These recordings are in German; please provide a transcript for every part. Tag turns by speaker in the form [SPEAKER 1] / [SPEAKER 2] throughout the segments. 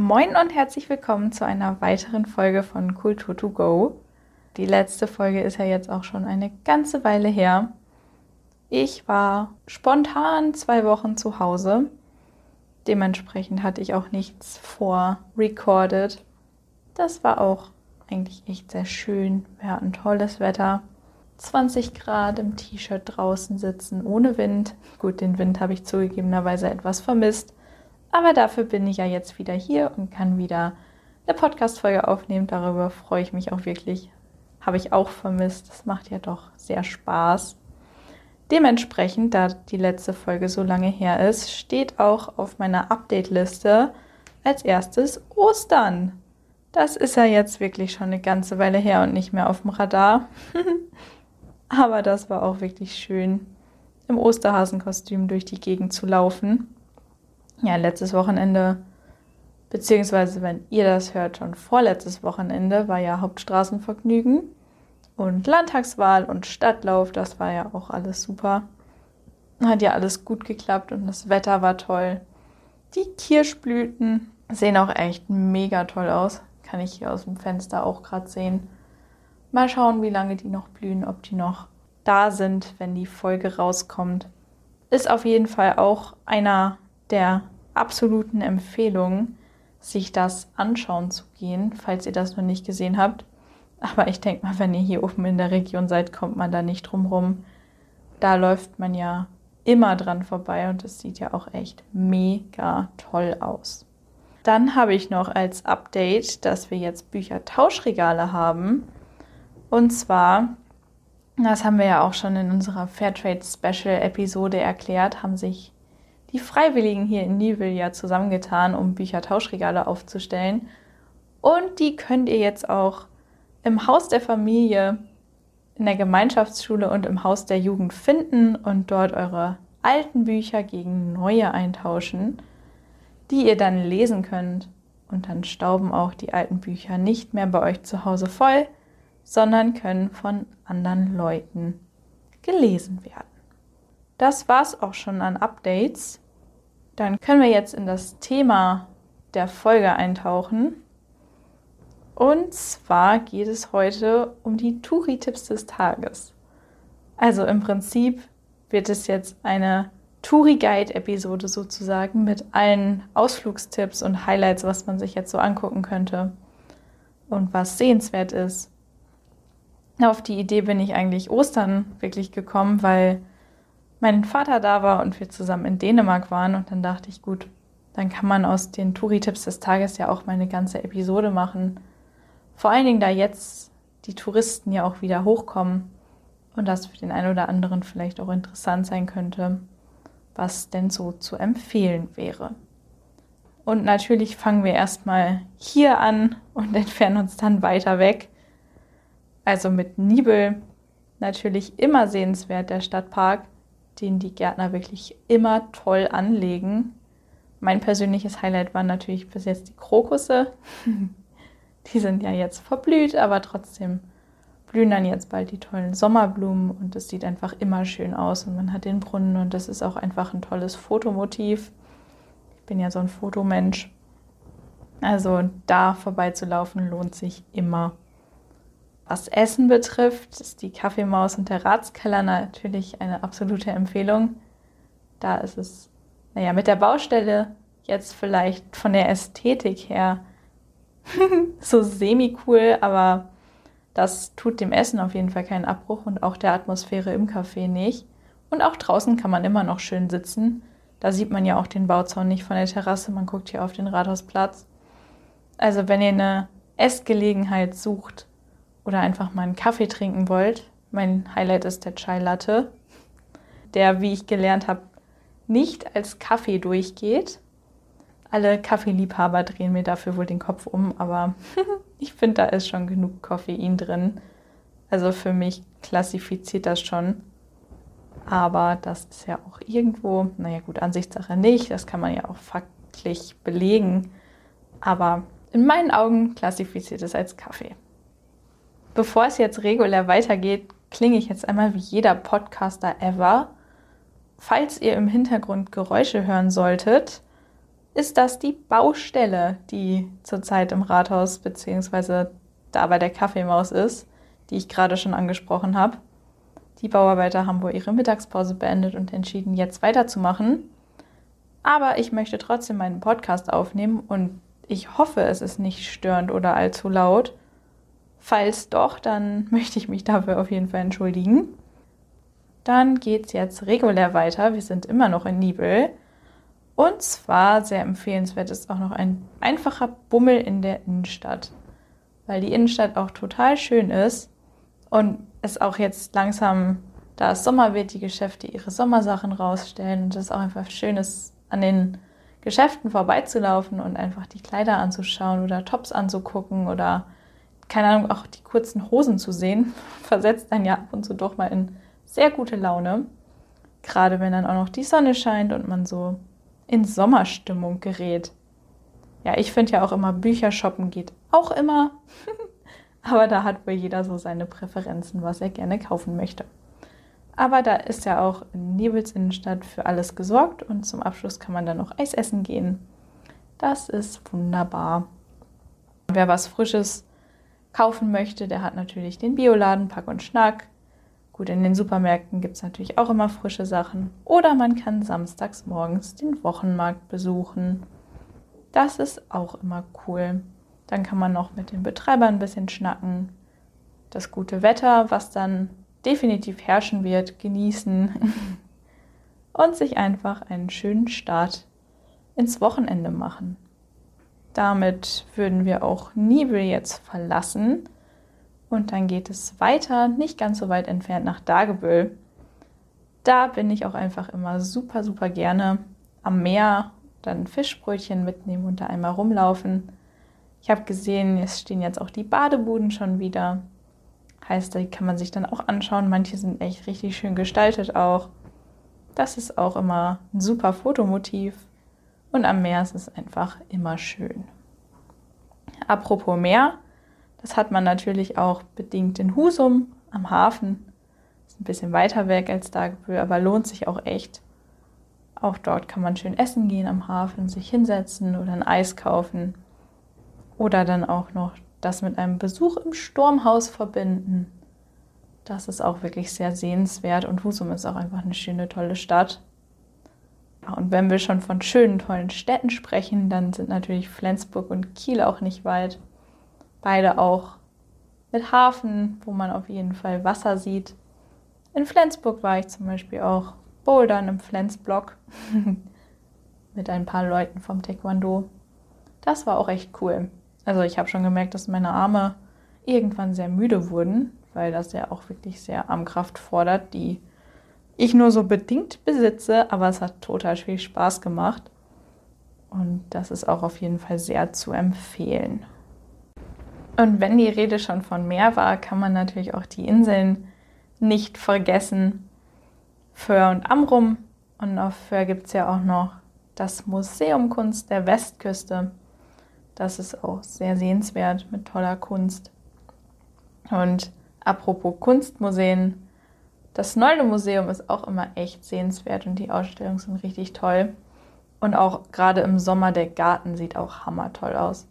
[SPEAKER 1] Moin und herzlich willkommen zu einer weiteren Folge von Kultur to Go. Die letzte Folge ist ja jetzt auch schon eine ganze Weile her. Ich war spontan zwei Wochen zu Hause. Dementsprechend hatte ich auch nichts vor recorded. Das war auch eigentlich echt sehr schön. Wir hatten tolles Wetter. 20 Grad im T-Shirt draußen sitzen, ohne Wind. Gut, den Wind habe ich zugegebenerweise etwas vermisst. Aber dafür bin ich ja jetzt wieder hier und kann wieder eine Podcast-Folge aufnehmen. Darüber freue ich mich auch wirklich. Habe ich auch vermisst. Das macht ja doch sehr Spaß. Dementsprechend, da die letzte Folge so lange her ist, steht auch auf meiner Update-Liste als erstes Ostern. Das ist ja jetzt wirklich schon eine ganze Weile her und nicht mehr auf dem Radar. Aber das war auch wirklich schön, im Osterhasenkostüm durch die Gegend zu laufen ja, letztes Wochenende, beziehungsweise wenn ihr das hört, schon vorletztes Wochenende war ja Hauptstraßenvergnügen und Landtagswahl und Stadtlauf, das war ja auch alles super. Hat ja alles gut geklappt und das Wetter war toll. Die Kirschblüten sehen auch echt mega toll aus. Kann ich hier aus dem Fenster auch gerade sehen. Mal schauen, wie lange die noch blühen, ob die noch da sind, wenn die Folge rauskommt. Ist auf jeden Fall auch einer der absoluten Empfehlung, sich das anschauen zu gehen, falls ihr das noch nicht gesehen habt. Aber ich denke mal, wenn ihr hier oben in der Region seid, kommt man da nicht drum rum. Da läuft man ja immer dran vorbei und es sieht ja auch echt mega toll aus. Dann habe ich noch als Update, dass wir jetzt Büchertauschregale haben. Und zwar, das haben wir ja auch schon in unserer Fairtrade Special Episode erklärt, haben sich die Freiwilligen hier in ja zusammengetan, um Büchertauschregale aufzustellen. Und die könnt ihr jetzt auch im Haus der Familie, in der Gemeinschaftsschule und im Haus der Jugend finden und dort eure alten Bücher gegen neue eintauschen, die ihr dann lesen könnt. Und dann stauben auch die alten Bücher nicht mehr bei euch zu Hause voll, sondern können von anderen Leuten gelesen werden. Das war's auch schon an Updates. Dann können wir jetzt in das Thema der Folge eintauchen. Und zwar geht es heute um die Touri-Tipps des Tages. Also im Prinzip wird es jetzt eine Touri-Guide-Episode sozusagen mit allen Ausflugstipps und Highlights, was man sich jetzt so angucken könnte und was sehenswert ist. Auf die Idee bin ich eigentlich Ostern wirklich gekommen, weil mein Vater da war und wir zusammen in Dänemark waren. Und dann dachte ich, gut, dann kann man aus den Touri-Tipps des Tages ja auch mal eine ganze Episode machen. Vor allen Dingen, da jetzt die Touristen ja auch wieder hochkommen und das für den einen oder anderen vielleicht auch interessant sein könnte, was denn so zu empfehlen wäre. Und natürlich fangen wir erstmal hier an und entfernen uns dann weiter weg. Also mit Nibel natürlich immer sehenswert der Stadtpark den die Gärtner wirklich immer toll anlegen. Mein persönliches Highlight waren natürlich bis jetzt die Krokusse. die sind ja jetzt verblüht, aber trotzdem blühen dann jetzt bald die tollen Sommerblumen und es sieht einfach immer schön aus und man hat den Brunnen und das ist auch einfach ein tolles Fotomotiv. Ich bin ja so ein Fotomensch. Also da vorbeizulaufen lohnt sich immer. Was Essen betrifft, ist die Kaffeemaus und der Ratskeller natürlich eine absolute Empfehlung. Da ist es, naja, mit der Baustelle jetzt vielleicht von der Ästhetik her so semi-cool, aber das tut dem Essen auf jeden Fall keinen Abbruch und auch der Atmosphäre im Café nicht. Und auch draußen kann man immer noch schön sitzen. Da sieht man ja auch den Bauzaun nicht von der Terrasse, man guckt hier auf den Rathausplatz. Also wenn ihr eine Essgelegenheit sucht, oder einfach mal einen Kaffee trinken wollt, mein Highlight ist der Chai Latte, der, wie ich gelernt habe, nicht als Kaffee durchgeht. Alle Kaffeeliebhaber drehen mir dafür wohl den Kopf um, aber ich finde, da ist schon genug Koffein drin. Also für mich klassifiziert das schon. Aber das ist ja auch irgendwo, naja gut, Ansichtssache nicht, das kann man ja auch faktisch belegen. Aber in meinen Augen klassifiziert es als Kaffee. Bevor es jetzt regulär weitergeht, klinge ich jetzt einmal wie jeder Podcaster ever. Falls ihr im Hintergrund Geräusche hören solltet, ist das die Baustelle, die zurzeit im Rathaus bzw. da bei der Kaffeemaus ist, die ich gerade schon angesprochen habe. Die Bauarbeiter haben wohl ihre Mittagspause beendet und entschieden, jetzt weiterzumachen. Aber ich möchte trotzdem meinen Podcast aufnehmen und ich hoffe, es ist nicht störend oder allzu laut. Falls doch, dann möchte ich mich dafür auf jeden Fall entschuldigen. Dann geht es jetzt regulär weiter. Wir sind immer noch in Nibel. Und zwar sehr empfehlenswert ist auch noch ein einfacher Bummel in der Innenstadt, weil die Innenstadt auch total schön ist und es auch jetzt langsam, da es Sommer wird, die Geschäfte ihre Sommersachen rausstellen und es auch einfach schön ist, an den Geschäften vorbeizulaufen und einfach die Kleider anzuschauen oder Tops anzugucken oder keine Ahnung, auch die kurzen Hosen zu sehen, versetzt dann ja ab und zu doch mal in sehr gute Laune. Gerade wenn dann auch noch die Sonne scheint und man so in Sommerstimmung gerät. Ja, ich finde ja auch immer, Bücher shoppen geht auch immer. Aber da hat wohl jeder so seine Präferenzen, was er gerne kaufen möchte. Aber da ist ja auch in Nebels Innenstadt für alles gesorgt und zum Abschluss kann man dann noch Eis essen gehen. Das ist wunderbar. Wer was Frisches kaufen möchte, der hat natürlich den Bioladen Pack und Schnack. Gut, in den Supermärkten gibt es natürlich auch immer frische Sachen. Oder man kann samstags morgens den Wochenmarkt besuchen. Das ist auch immer cool. Dann kann man noch mit den Betreibern ein bisschen schnacken. Das gute Wetter, was dann definitiv herrschen wird, genießen und sich einfach einen schönen Start ins Wochenende machen. Damit würden wir auch Nibel jetzt verlassen und dann geht es weiter, nicht ganz so weit entfernt nach Dagebüll. Da bin ich auch einfach immer super, super gerne am Meer, dann Fischbrötchen mitnehmen und da einmal rumlaufen. Ich habe gesehen, es stehen jetzt auch die Badebuden schon wieder. Heißt, die kann man sich dann auch anschauen. Manche sind echt richtig schön gestaltet auch. Das ist auch immer ein super Fotomotiv. Und am Meer ist es einfach immer schön. Apropos Meer, das hat man natürlich auch bedingt in Husum am Hafen. Ist ein bisschen weiter weg als Dagebüll, aber lohnt sich auch echt. Auch dort kann man schön essen gehen am Hafen, sich hinsetzen oder ein Eis kaufen. Oder dann auch noch das mit einem Besuch im Sturmhaus verbinden. Das ist auch wirklich sehr sehenswert und Husum ist auch einfach eine schöne, tolle Stadt. Und wenn wir schon von schönen, tollen Städten sprechen, dann sind natürlich Flensburg und Kiel auch nicht weit. Beide auch mit Hafen, wo man auf jeden Fall Wasser sieht. In Flensburg war ich zum Beispiel auch bouldern im Flensblock mit ein paar Leuten vom Taekwondo. Das war auch echt cool. Also ich habe schon gemerkt, dass meine Arme irgendwann sehr müde wurden, weil das ja auch wirklich sehr Armkraft fordert, die ich nur so bedingt besitze, aber es hat total viel Spaß gemacht. Und das ist auch auf jeden Fall sehr zu empfehlen. Und wenn die Rede schon von Meer war, kann man natürlich auch die Inseln nicht vergessen. Föhr und Amrum. Und auf Föhr gibt es ja auch noch das Museum Kunst der Westküste. Das ist auch sehr sehenswert mit toller Kunst. Und apropos Kunstmuseen, das Nolde Museum ist auch immer echt sehenswert und die Ausstellungen sind richtig toll. Und auch gerade im Sommer der Garten sieht auch hammertoll aus.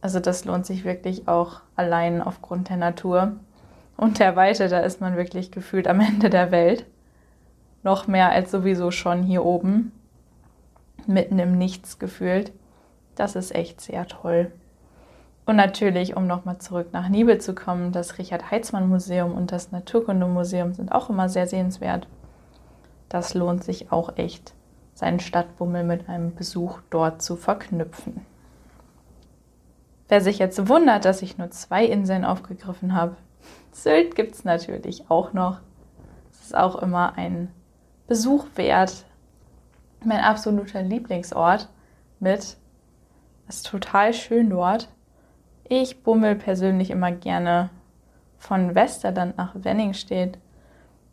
[SPEAKER 1] Also das lohnt sich wirklich auch allein aufgrund der Natur und der Weite. Da ist man wirklich gefühlt am Ende der Welt. Noch mehr als sowieso schon hier oben. Mitten im Nichts gefühlt. Das ist echt sehr toll. Und natürlich, um nochmal zurück nach Nibel zu kommen, das Richard-Heitzmann-Museum und das Naturkundemuseum sind auch immer sehr sehenswert. Das lohnt sich auch echt, seinen Stadtbummel mit einem Besuch dort zu verknüpfen. Wer sich jetzt wundert, dass ich nur zwei Inseln aufgegriffen habe, Sylt gibt es natürlich auch noch. Es ist auch immer ein Besuch wert. Mein absoluter Lieblingsort mit. Es ist total schön dort. Ich bummel persönlich immer gerne von Westerland nach Wenningstedt,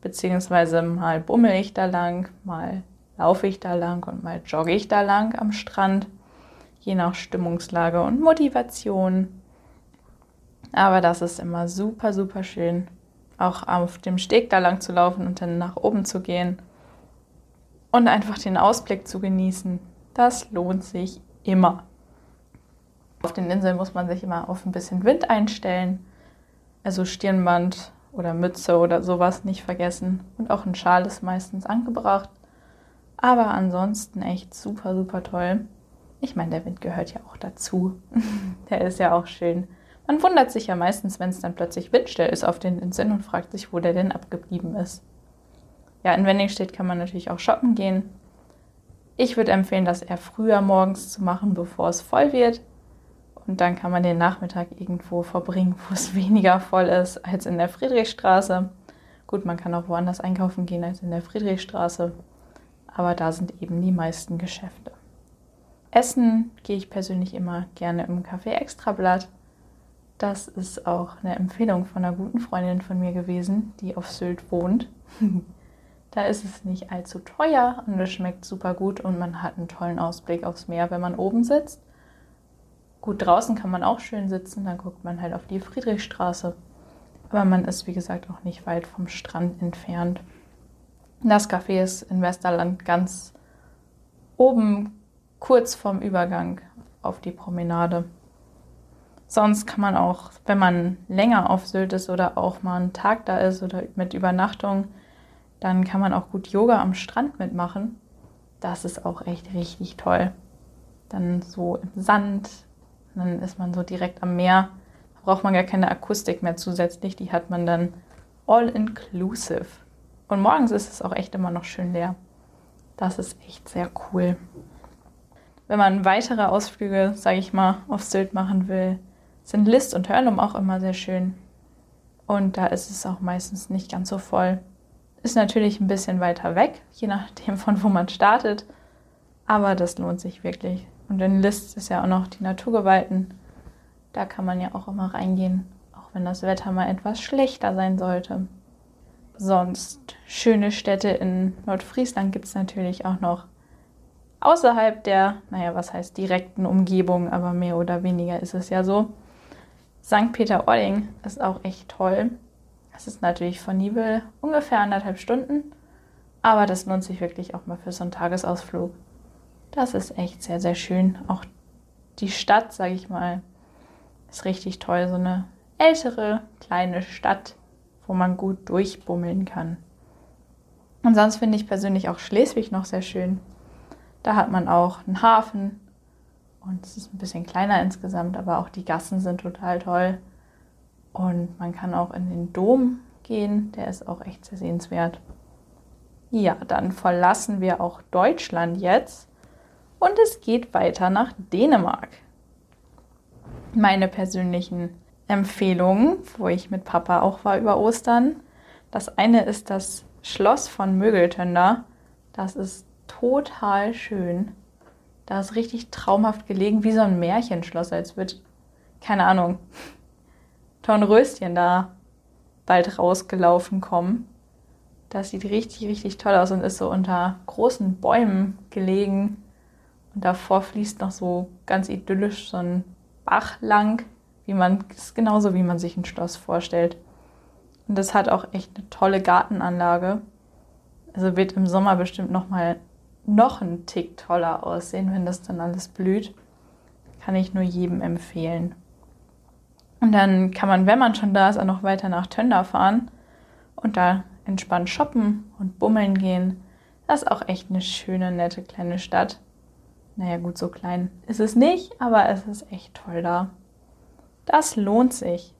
[SPEAKER 1] beziehungsweise mal bummel ich da lang, mal laufe ich da lang und mal jogge ich da lang am Strand je nach Stimmungslage und Motivation. Aber das ist immer super, super schön, auch auf dem Steg da lang zu laufen und dann nach oben zu gehen und einfach den Ausblick zu genießen. Das lohnt sich immer. Auf den Inseln muss man sich immer auf ein bisschen Wind einstellen. Also Stirnband oder Mütze oder sowas nicht vergessen. Und auch ein Schal ist meistens angebracht. Aber ansonsten echt super, super toll. Ich meine, der Wind gehört ja auch dazu. der ist ja auch schön. Man wundert sich ja meistens, wenn es dann plötzlich windstill ist auf den Inseln und fragt sich, wo der denn abgeblieben ist. Ja, in Wenningstedt kann man natürlich auch shoppen gehen. Ich würde empfehlen, das eher früher morgens zu machen, bevor es voll wird. Und dann kann man den Nachmittag irgendwo verbringen, wo es weniger voll ist als in der Friedrichstraße. Gut, man kann auch woanders einkaufen gehen als in der Friedrichstraße. Aber da sind eben die meisten Geschäfte. Essen gehe ich persönlich immer gerne im Café Extrablatt. Das ist auch eine Empfehlung von einer guten Freundin von mir gewesen, die auf Sylt wohnt. da ist es nicht allzu teuer und es schmeckt super gut und man hat einen tollen Ausblick aufs Meer, wenn man oben sitzt. Gut, draußen kann man auch schön sitzen, dann guckt man halt auf die Friedrichstraße. Aber man ist, wie gesagt, auch nicht weit vom Strand entfernt. Das Café ist in Westerland ganz oben, kurz vorm Übergang auf die Promenade. Sonst kann man auch, wenn man länger auf Sylt ist oder auch mal einen Tag da ist oder mit Übernachtung, dann kann man auch gut Yoga am Strand mitmachen. Das ist auch echt richtig toll. Dann so im Sand, dann ist man so direkt am Meer. Da braucht man gar keine Akustik mehr zusätzlich. Die hat man dann all inclusive. Und morgens ist es auch echt immer noch schön leer. Das ist echt sehr cool. Wenn man weitere Ausflüge, sage ich mal, auf Sylt machen will, sind List und Hörnum auch immer sehr schön. Und da ist es auch meistens nicht ganz so voll. Ist natürlich ein bisschen weiter weg, je nachdem von wo man startet. Aber das lohnt sich wirklich. Und in List ist ja auch noch die Naturgewalten. Da kann man ja auch immer reingehen, auch wenn das Wetter mal etwas schlechter sein sollte. Sonst schöne Städte in Nordfriesland gibt es natürlich auch noch außerhalb der, naja, was heißt direkten Umgebung, aber mehr oder weniger ist es ja so. St. Peter-Ording ist auch echt toll. Es ist natürlich von Nibel ungefähr anderthalb Stunden, aber das lohnt sich wirklich auch mal für so einen Tagesausflug. Das ist echt sehr, sehr schön. Auch die Stadt, sage ich mal, ist richtig toll. So eine ältere, kleine Stadt, wo man gut durchbummeln kann. Und sonst finde ich persönlich auch Schleswig noch sehr schön. Da hat man auch einen Hafen und es ist ein bisschen kleiner insgesamt, aber auch die Gassen sind total toll. Und man kann auch in den Dom gehen, der ist auch echt sehr sehenswert. Ja, dann verlassen wir auch Deutschland jetzt und es geht weiter nach Dänemark. Meine persönlichen Empfehlungen, wo ich mit Papa auch war über Ostern. Das eine ist das Schloss von Mögeltönder. Das ist total schön. Da ist richtig traumhaft gelegen, wie so ein Märchenschloss, als würde, keine Ahnung, Tornröschen da bald rausgelaufen kommen. Das sieht richtig, richtig toll aus und ist so unter großen Bäumen gelegen. Und davor fließt noch so ganz idyllisch so ein Bach lang, wie man, ist genauso wie man sich ein Schloss vorstellt. Und das hat auch echt eine tolle Gartenanlage. Also wird im Sommer bestimmt noch mal noch einen Tick toller aussehen, wenn das dann alles blüht. Kann ich nur jedem empfehlen. Und dann kann man, wenn man schon da ist, auch noch weiter nach Tönder fahren und da entspannt shoppen und bummeln gehen. Das ist auch echt eine schöne, nette kleine Stadt. Naja, gut, so klein ist es nicht, aber es ist echt toll da. Das lohnt sich.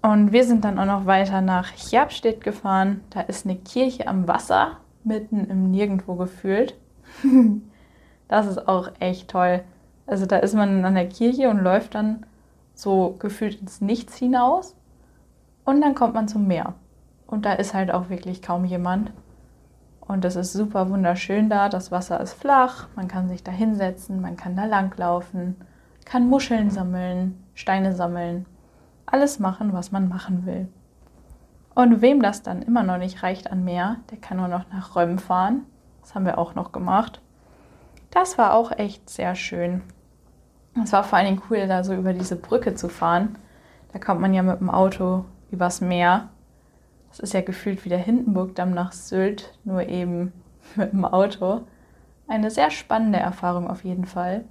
[SPEAKER 1] Und wir sind dann auch noch weiter nach Chapstedt gefahren. Da ist eine Kirche am Wasser mitten im Nirgendwo gefühlt. das ist auch echt toll. Also da ist man an der Kirche und läuft dann so gefühlt ins Nichts hinaus und dann kommt man zum Meer. Und da ist halt auch wirklich kaum jemand. Und das ist super wunderschön da. Das Wasser ist flach, man kann sich da hinsetzen, man kann da langlaufen, kann Muscheln sammeln, Steine sammeln, alles machen, was man machen will. Und wem das dann immer noch nicht reicht an Meer, der kann nur noch nach Röm fahren. Das haben wir auch noch gemacht. Das war auch echt sehr schön. Es war vor allen Dingen cool, da so über diese Brücke zu fahren. Da kommt man ja mit dem Auto übers Meer. Das ist ja gefühlt wie der Hindenburgdamm nach Sylt, nur eben mit dem Auto. eine sehr spannende Erfahrung auf jeden Fall.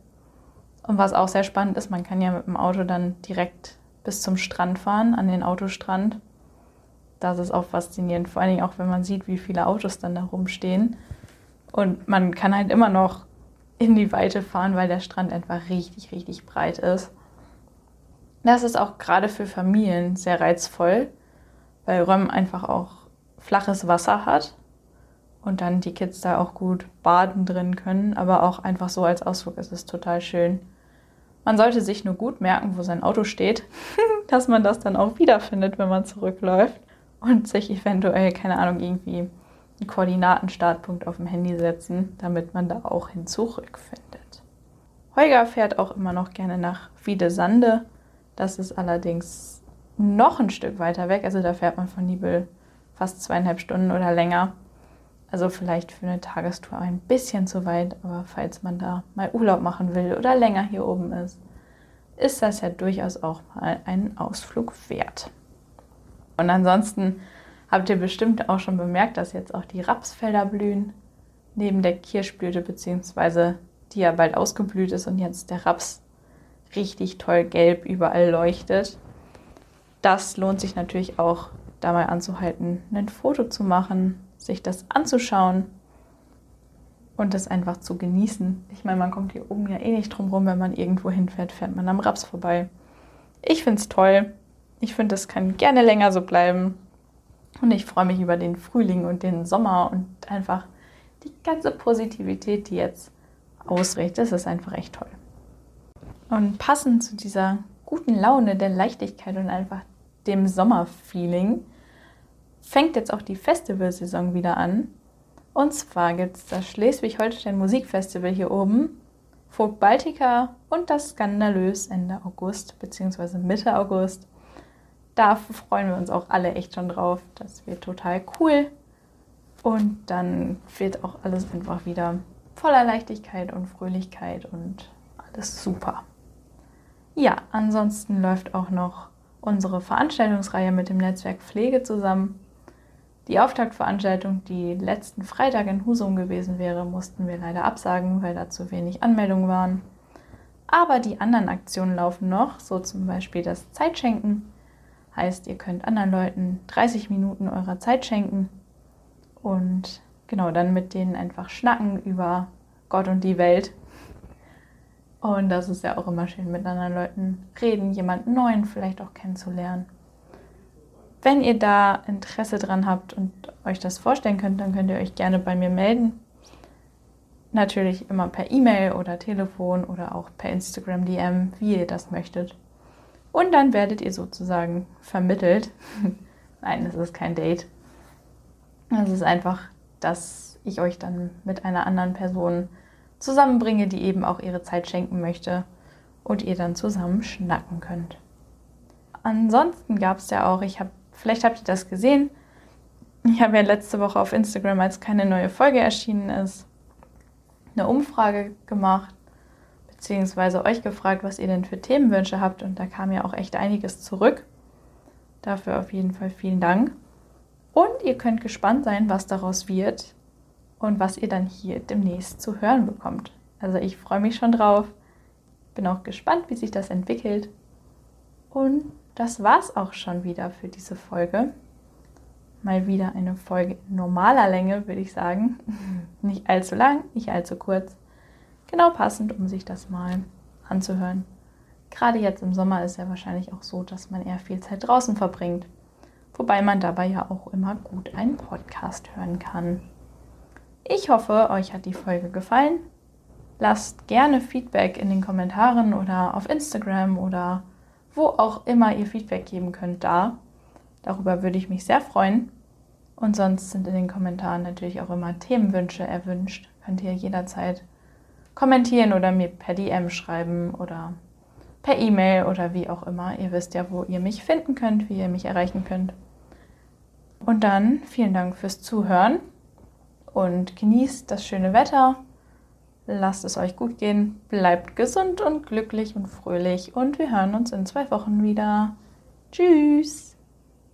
[SPEAKER 1] Und was auch sehr spannend ist, man kann ja mit dem Auto dann direkt bis zum Strand fahren, an den Autostrand. Das ist auch faszinierend, vor allen Dingen auch, wenn man sieht, wie viele Autos dann da rumstehen. Und man kann halt immer noch in die Weite fahren, weil der Strand einfach richtig, richtig breit ist. Das ist auch gerade für Familien sehr reizvoll, weil Röm einfach auch flaches Wasser hat und dann die Kids da auch gut baden drin können, aber auch einfach so als Ausflug ist es total schön. Man sollte sich nur gut merken, wo sein Auto steht, dass man das dann auch wiederfindet, wenn man zurückläuft und sich eventuell, keine Ahnung, irgendwie einen Koordinatenstartpunkt auf dem Handy setzen, damit man da auch hin zurückfindet. Holger fährt auch immer noch gerne nach Wiedesande. Das ist allerdings noch ein Stück weiter weg. Also da fährt man von Nibel fast zweieinhalb Stunden oder länger. Also vielleicht für eine Tagestour ein bisschen zu weit, aber falls man da mal Urlaub machen will oder länger hier oben ist, ist das ja durchaus auch mal einen Ausflug wert. Und ansonsten habt ihr bestimmt auch schon bemerkt, dass jetzt auch die Rapsfelder blühen, neben der Kirschblüte, beziehungsweise die ja bald ausgeblüht ist und jetzt der Raps richtig toll gelb überall leuchtet. Das lohnt sich natürlich auch, da mal anzuhalten, ein Foto zu machen, sich das anzuschauen und das einfach zu genießen. Ich meine, man kommt hier oben ja eh nicht drum rum, wenn man irgendwo hinfährt, fährt man am Raps vorbei. Ich finde es toll. Ich finde, es kann gerne länger so bleiben. Und ich freue mich über den Frühling und den Sommer und einfach die ganze Positivität, die jetzt ausrichtet. Das ist einfach echt toll. Und passend zu dieser guten Laune, der Leichtigkeit und einfach dem Sommerfeeling fängt jetzt auch die Festivalsaison wieder an. Und zwar gibt es das Schleswig-Holstein Musikfestival hier oben, Folk Baltica und das Skandalös Ende August bzw. Mitte August. Da freuen wir uns auch alle echt schon drauf. Das wird total cool. Und dann wird auch alles einfach wieder voller Leichtigkeit und Fröhlichkeit und alles super. Ja, ansonsten läuft auch noch unsere Veranstaltungsreihe mit dem Netzwerk Pflege zusammen. Die Auftaktveranstaltung, die letzten Freitag in Husum gewesen wäre, mussten wir leider absagen, weil da zu wenig Anmeldungen waren. Aber die anderen Aktionen laufen noch, so zum Beispiel das Zeitschenken. Heißt, ihr könnt anderen Leuten 30 Minuten eurer Zeit schenken und genau dann mit denen einfach schnacken über Gott und die Welt. Und das ist ja auch immer schön, mit anderen Leuten reden, jemanden neuen vielleicht auch kennenzulernen. Wenn ihr da Interesse dran habt und euch das vorstellen könnt, dann könnt ihr euch gerne bei mir melden. Natürlich immer per E-Mail oder Telefon oder auch per Instagram DM, wie ihr das möchtet. Und dann werdet ihr sozusagen vermittelt. Nein, das ist kein Date. Es ist einfach, dass ich euch dann mit einer anderen Person zusammenbringe, die eben auch ihre Zeit schenken möchte und ihr dann zusammen schnacken könnt. Ansonsten gab es ja auch, ich habe Vielleicht habt ihr das gesehen. Ich habe ja letzte Woche auf Instagram, als keine neue Folge erschienen ist, eine Umfrage gemacht, beziehungsweise euch gefragt, was ihr denn für Themenwünsche habt. Und da kam ja auch echt einiges zurück. Dafür auf jeden Fall vielen Dank. Und ihr könnt gespannt sein, was daraus wird und was ihr dann hier demnächst zu hören bekommt. Also ich freue mich schon drauf. Bin auch gespannt, wie sich das entwickelt. Und das war's auch schon wieder für diese Folge. Mal wieder eine Folge normaler Länge, würde ich sagen. Nicht allzu lang, nicht allzu kurz. Genau passend, um sich das mal anzuhören. Gerade jetzt im Sommer ist ja wahrscheinlich auch so, dass man eher viel Zeit draußen verbringt. Wobei man dabei ja auch immer gut einen Podcast hören kann. Ich hoffe, euch hat die Folge gefallen. Lasst gerne Feedback in den Kommentaren oder auf Instagram oder wo auch immer ihr Feedback geben könnt, da. Darüber würde ich mich sehr freuen. Und sonst sind in den Kommentaren natürlich auch immer Themenwünsche erwünscht. Könnt ihr jederzeit kommentieren oder mir per DM schreiben oder per E-Mail oder wie auch immer. Ihr wisst ja, wo ihr mich finden könnt, wie ihr mich erreichen könnt. Und dann vielen Dank fürs Zuhören und genießt das schöne Wetter Lasst es euch gut gehen, bleibt gesund und glücklich und fröhlich und wir hören uns in zwei Wochen wieder. Tschüss!